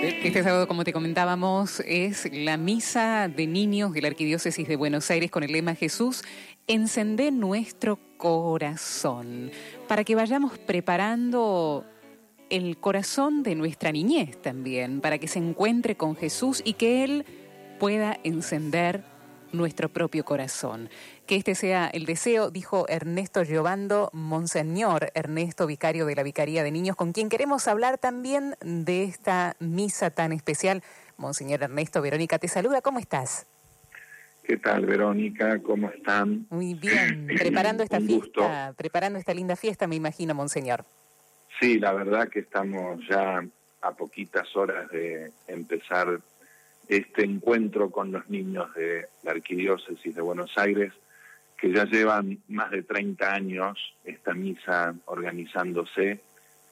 Este sábado, como te comentábamos, es la misa de niños de la Arquidiócesis de Buenos Aires con el lema Jesús, encendé nuestro corazón, para que vayamos preparando el corazón de nuestra niñez también, para que se encuentre con Jesús y que Él pueda encender nuestro propio corazón. Que este sea el deseo, dijo Ernesto Giovando, Monseñor Ernesto, vicario de la Vicaría de Niños, con quien queremos hablar también de esta misa tan especial. Monseñor Ernesto, Verónica te saluda, ¿cómo estás? ¿Qué tal, Verónica? ¿Cómo están? Muy bien, preparando esta fiesta, preparando esta linda fiesta, me imagino, Monseñor. Sí, la verdad que estamos ya a poquitas horas de empezar este encuentro con los niños de la Arquidiócesis de Buenos Aires, que ya llevan más de 30 años esta misa organizándose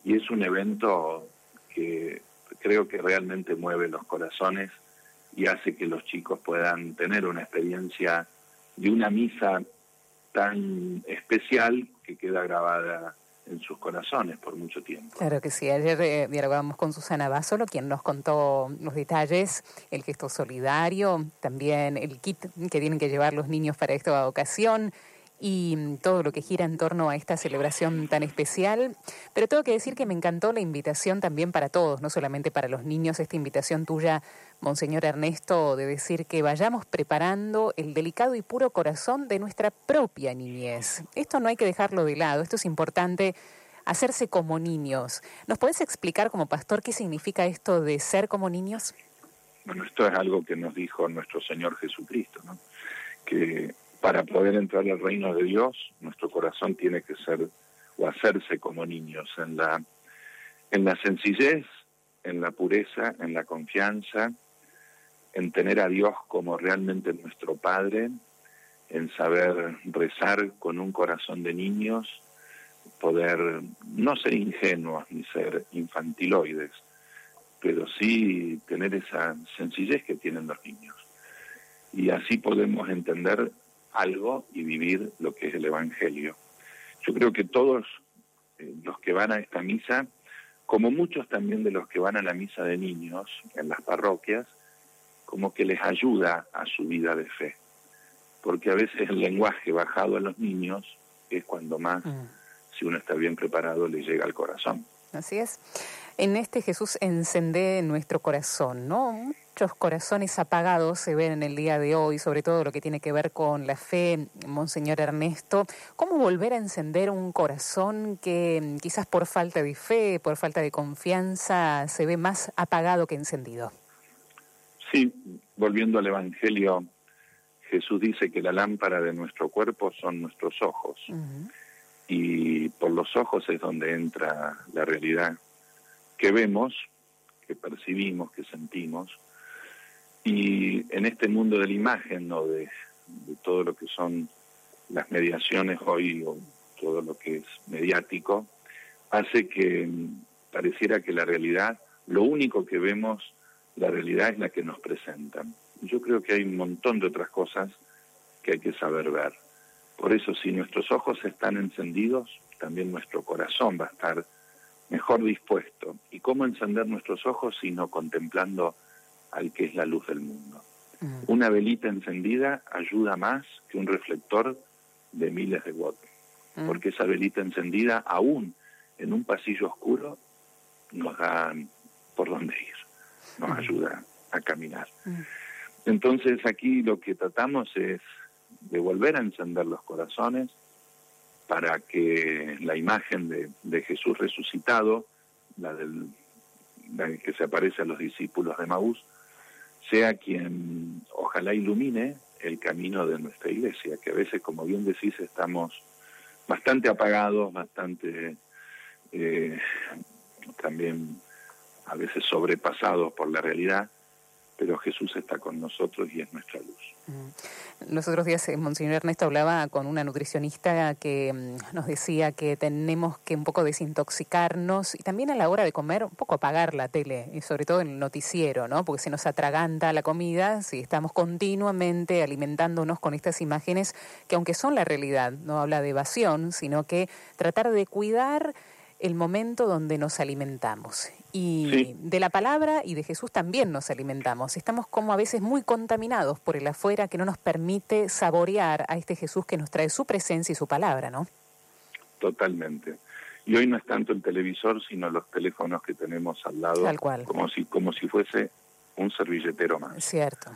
y es un evento que creo que realmente mueve los corazones y hace que los chicos puedan tener una experiencia de una misa tan especial que queda grabada en sus corazones por mucho tiempo. Claro que sí. Ayer eh, dialogábamos con Susana Basolo, quien nos contó los detalles, el gesto solidario, también el kit que tienen que llevar los niños para esta ocasión y todo lo que gira en torno a esta celebración tan especial. Pero tengo que decir que me encantó la invitación también para todos, no solamente para los niños, esta invitación tuya, Monseñor Ernesto, de decir que vayamos preparando el delicado y puro corazón de nuestra propia niñez. Esto no hay que dejarlo de lado, esto es importante. Hacerse como niños. ¿Nos puedes explicar como pastor qué significa esto de ser como niños? Bueno, esto es algo que nos dijo nuestro Señor Jesucristo, ¿no? que para poder entrar al reino de Dios, nuestro corazón tiene que ser o hacerse como niños, en la, en la sencillez, en la pureza, en la confianza, en tener a Dios como realmente nuestro Padre, en saber rezar con un corazón de niños, poder no ser ingenuos ni ser infantiloides, pero sí tener esa sencillez que tienen los niños. Y así podemos entender algo y vivir lo que es el Evangelio. Yo creo que todos eh, los que van a esta misa, como muchos también de los que van a la misa de niños en las parroquias, como que les ayuda a su vida de fe. Porque a veces el lenguaje bajado a los niños es cuando más, mm. si uno está bien preparado, le llega al corazón. Así es. En este Jesús encende nuestro corazón, ¿no? Muchos corazones apagados se ven en el día de hoy, sobre todo lo que tiene que ver con la fe, Monseñor Ernesto. ¿Cómo volver a encender un corazón que quizás por falta de fe, por falta de confianza, se ve más apagado que encendido? Sí, volviendo al Evangelio, Jesús dice que la lámpara de nuestro cuerpo son nuestros ojos. Y por los ojos es donde entra la realidad que vemos, que percibimos, que sentimos. Y en este mundo de la imagen, ¿no? de, todo lo que son las mediaciones hoy, o todo lo que es mediático, hace que pareciera que la realidad, lo único que vemos, la realidad es la que nos presentan. Yo creo que hay un montón de otras cosas que hay que saber ver. Por eso, si nuestros ojos están encendidos, también nuestro corazón va a estar mejor dispuesto. ¿Y cómo encender nuestros ojos sino contemplando al que es la luz del mundo? Mm. Una velita encendida ayuda más que un reflector de miles de watts, mm. porque esa velita encendida, aún en un pasillo oscuro, nos da por dónde ir, nos mm. ayuda a caminar. Entonces aquí lo que tratamos es de volver a encender los corazones, para que la imagen de, Jesús resucitado, la, del, que se aparece a los discípulos de Maús, sea quien ojalá ilumine el camino de nuestra iglesia, que a veces, como bien decís, estamos bastante apagados, bastante eh, también a veces sobrepasados por la realidad, pero Jesús está con nosotros y es nuestra luz. Mm. Los otros días, eh, Monseñor Ernesto hablaba con una nutricionista que mm, nos decía que tenemos que un poco desintoxicarnos y también a la hora de comer un poco apagar la tele y sobre todo el noticiero, ¿no? Porque se nos atraganta la comida si estamos continuamente alimentándonos con estas imágenes que aunque son la realidad, no habla de evasión, sino que tratar de cuidar el momento donde nos alimentamos Y de la palabra y de Jesús también nos alimentamos. Estamos como a veces muy contaminados por el afuera que no nos permite saborear a este Jesús que nos trae su presencia y su palabra, ¿no? Totalmente. Y hoy no es tanto el televisor, sino los teléfonos que tenemos al lado, Tal cual. como si como si fuese un servilletero más. Cierto.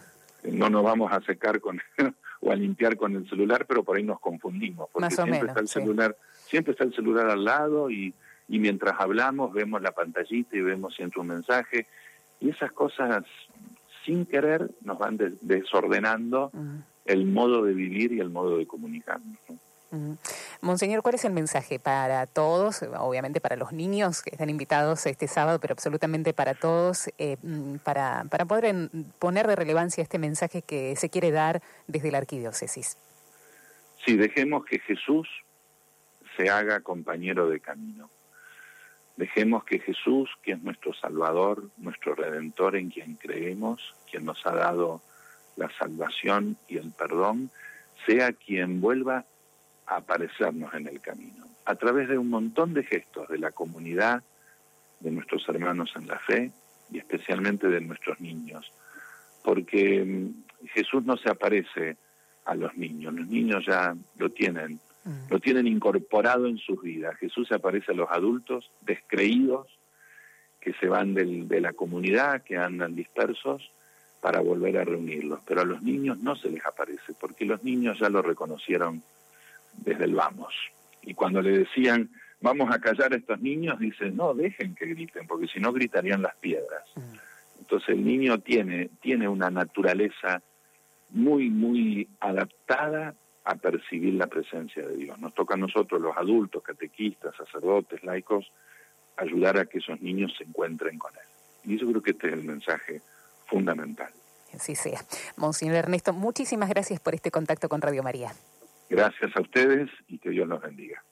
No nos vamos a secar con o a limpiar con el celular, pero por ahí nos confundimos, porque siempre está el celular, siempre está el celular al lado y, y mientras hablamos vemos la pantallita y vemos siempre un mensaje y esas cosas sin querer nos van desordenando el modo de vivir y el modo de comunicarnos. Monseñor, ¿cuál es el mensaje para todos, obviamente para los niños que están invitados este sábado, pero absolutamente para todos, eh, mm, para, para poder poner de relevancia este mensaje que se quiere dar desde la arquidiócesis? Sí, dejemos que Jesús se haga compañero de camino. Dejemos que Jesús, que es nuestro Salvador, nuestro Redentor en quien creemos, quien nos ha dado la salvación y el perdón, sea quien vuelva aparecernos en el camino, a través de un montón de gestos de la comunidad, de nuestros hermanos en la fe y especialmente de nuestros niños, porque mm, Jesús no se aparece a los niños, los niños ya lo tienen. Lo tienen incorporado en sus vidas. Jesús aparece a los adultos descreídos que se van de la comunidad, que andan dispersos, para volver a reunirlos. Pero a los niños no se les aparece, porque los niños ya lo reconocieron desde el vamos. Y cuando le decían, vamos a callar a estos niños, dice, no, dejen que griten, porque si no gritarían las piedras. Entonces el niño tiene, tiene una naturaleza muy, muy adaptada a percibir la presencia de Dios. Nos toca a nosotros, los adultos, catequistas, sacerdotes, laicos, ayudar a que esos niños se encuentren con Él. Y yo creo que este es el mensaje fundamental. Así sea. Monseñor Ernesto, muchísimas gracias por este contacto con Radio María. Gracias a ustedes y que Dios los bendiga.